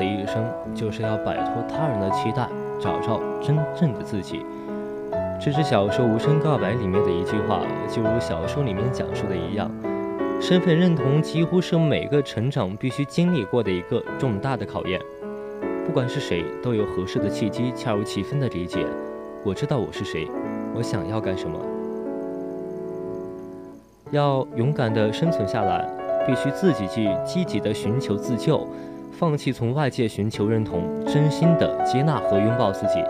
此一生，就是要摆脱他人的期待，找到真正的自己。这是小说《无声告白》里面的一句话，就如小说里面讲述的一样，身份认同几乎是每个成长必须经历过的一个重大的考验。不管是谁，都有合适的契机，恰如其分的理解。我知道我是谁，我想要干什么。要勇敢地生存下来，必须自己去积极地寻求自救。放弃从外界寻求认同，真心的接纳和拥抱自己，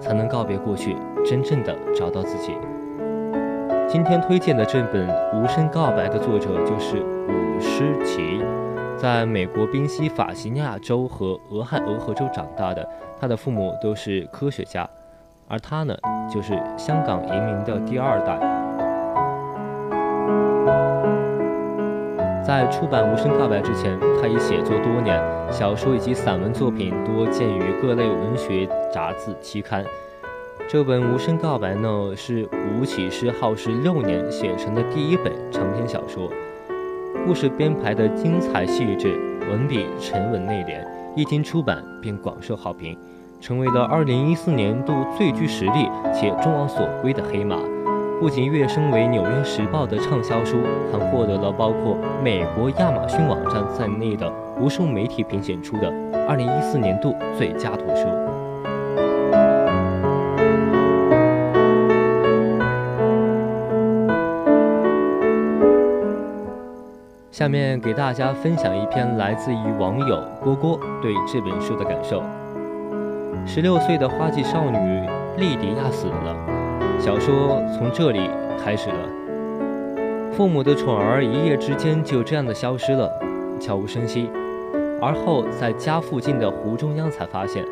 才能告别过去，真正的找到自己。今天推荐的这本《无声告白》的作者就是伍诗琪，在美国宾夕法尼亚州和俄亥俄州长大的，他的父母都是科学家，而他呢，就是香港移民的第二代。在出版《无声告白》之前，他已写作多年，小说以及散文作品多见于各类文学杂志期刊。这本《无声告白》呢，是吴启诗耗时六年写成的第一本长篇小说，故事编排的精彩细致，文笔沉稳内敛，一经出版便广受好评，成为了2014年度最具实力且众望所归的黑马。不仅跃升为《纽约时报》的畅销书，还获得了包括美国亚马逊网站在内的无数媒体评选出的2014年度最佳图书。下面给大家分享一篇来自于网友郭郭对这本书的感受：十六岁的花季少女莉迪亚死了。小说从这里开始了。父母的宠儿一夜之间就这样的消失了，悄无声息。而后在家附近的湖中央才发现，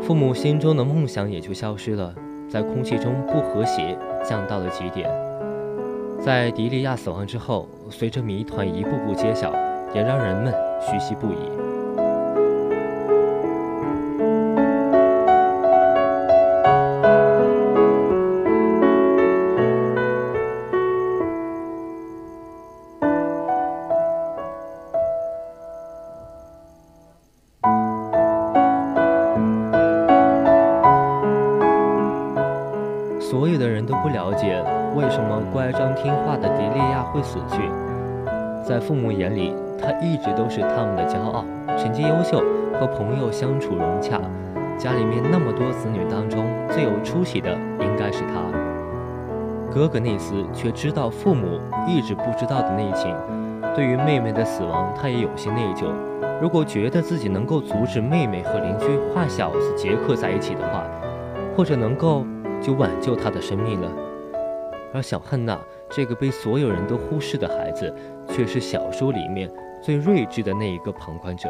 父母心中的梦想也就消失了，在空气中不和谐降到了极点。在迪利亚死亡之后，随着谜团一步步揭晓，也让人们唏嘘不已。不了解为什么乖张听话的迪利亚会死去，在父母眼里，他一直都是他们的骄傲，成绩优秀，和朋友相处融洽。家里面那么多子女当中，最有出息的应该是他。哥哥内斯却知道父母一直不知道的内情，对于妹妹的死亡，他也有些内疚。如果觉得自己能够阻止妹妹和邻居坏小子杰克在一起的话，或者能够就挽救他的生命了。而小汉娜这个被所有人都忽视的孩子，却是小说里面最睿智的那一个旁观者。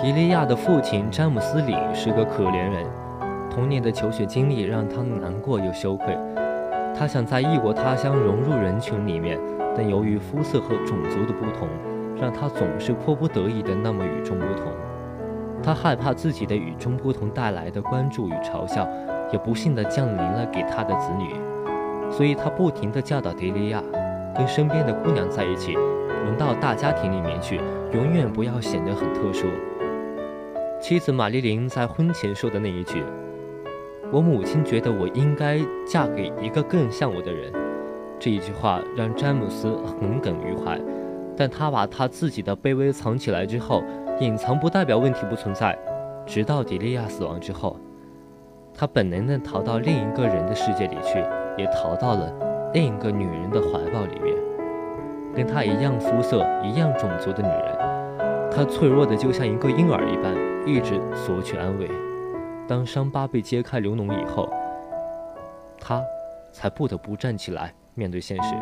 迪利亚的父亲詹姆斯里是个可怜人，童年的求学经历让他难过又羞愧。他想在异国他乡融入人群里面，但由于肤色和种族的不同。让他总是迫不得已的那么与众不同，他害怕自己的与众不同带来的关注与嘲笑，也不幸的降临了给他的子女，所以他不停的教导迪利亚，跟身边的姑娘在一起，融到大家庭里面去，永远不要显得很特殊。妻子玛丽琳在婚前说的那一句：“我母亲觉得我应该嫁给一个更像我的人。”这一句话让詹姆斯耿耿于怀。但他把他自己的卑微藏起来之后，隐藏不代表问题不存在，直到迪利亚死亡之后，他本能地逃到另一个人的世界里去，也逃到了另一个女人的怀抱里面。跟他一样肤色、一样种族的女人，她脆弱的就像一个婴儿一般，一直索取安慰。当伤疤被揭开流脓以后，他才不得不站起来面对现实。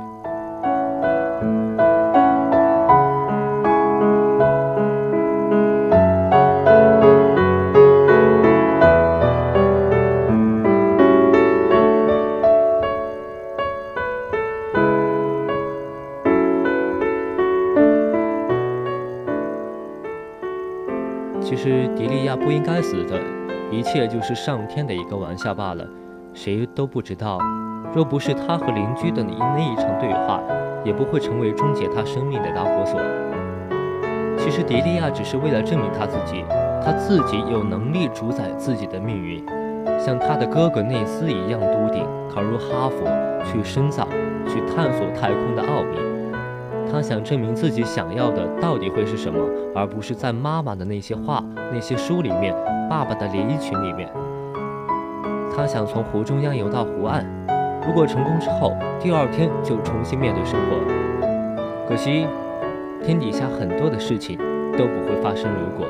其实迪利亚不应该死的，一切就是上天的一个玩笑罢了，谁都不知道。若不是他和邻居的那一场对话，也不会成为终结他生命的导火索。其实迪利亚只是为了证明他自己，他自己有能力主宰自己的命运，像他的哥哥内斯一样笃定，考入哈佛去深造，去探索太空的奥秘。他想证明自己想要的到底会是什么，而不是在妈妈的那些话、那些书里面、爸爸的连衣裙里面。他想从湖中央游到湖岸，如果成功之后，第二天就重新面对生活。可惜，天底下很多的事情都不会发生。如果。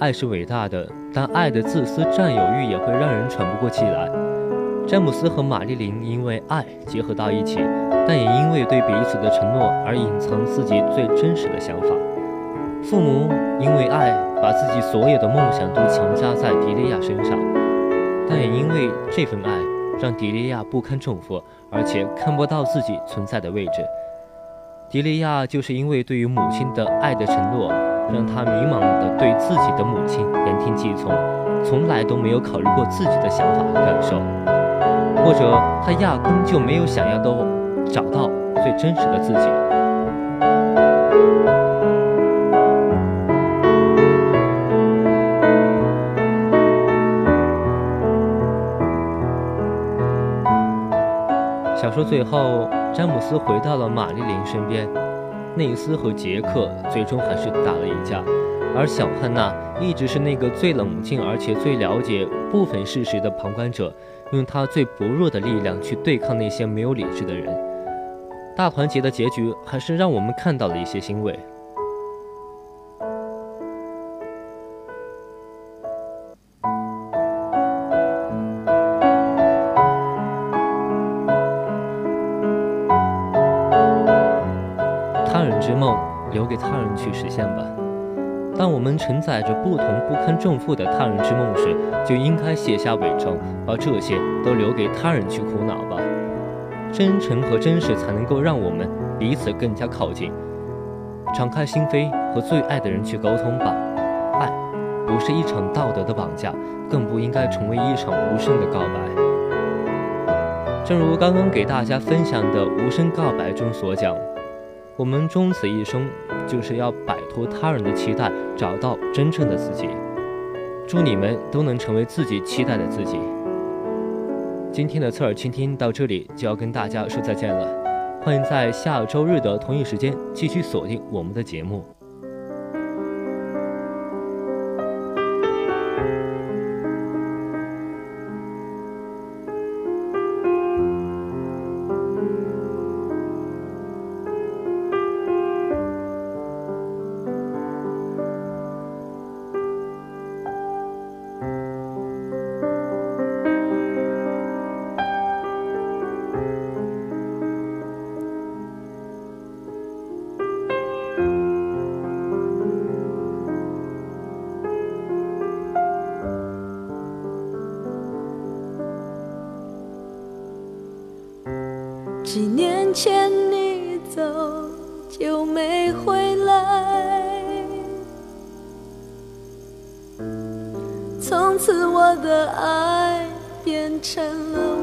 爱是伟大的，但爱的自私占有欲也会让人喘不过气来。詹姆斯和玛丽琳因为爱结合到一起，但也因为对彼此的承诺而隐藏自己最真实的想法。父母因为爱把自己所有的梦想都强加在迪利亚身上，但也因为这份爱让迪利亚不堪重负，而且看不到自己存在的位置。迪利亚就是因为对于母亲的爱的承诺。让他迷茫地对自己的母亲言听计从，从来都没有考虑过自己的想法和感受，或者他压根就没有想要都找到最真实的自己。说最后，詹姆斯回到了玛丽琳身边。内斯和杰克最终还是打了一架，而小汉娜一直是那个最冷静而且最了解部分事实的旁观者，用他最薄弱的力量去对抗那些没有理智的人。大团结的结局还是让我们看到了一些欣慰。留给他人去实现吧。当我们承载着不同不堪重负的他人之梦时，就应该卸下伪装，把这些都留给他人去苦恼吧。真诚和真实才能够让我们彼此更加靠近。敞开心扉，和最爱的人去沟通吧。爱不是一场道德的绑架，更不应该成为一场无声的告白。正如刚刚给大家分享的《无声告白》中所讲。我们终此一生，就是要摆脱他人的期待，找到真正的自己。祝你们都能成为自己期待的自己。今天的侧耳倾听到这里就要跟大家说再见了，欢迎在下周日的同一时间继续锁定我们的节目。几年前你走就没回来，从此我的爱变成了。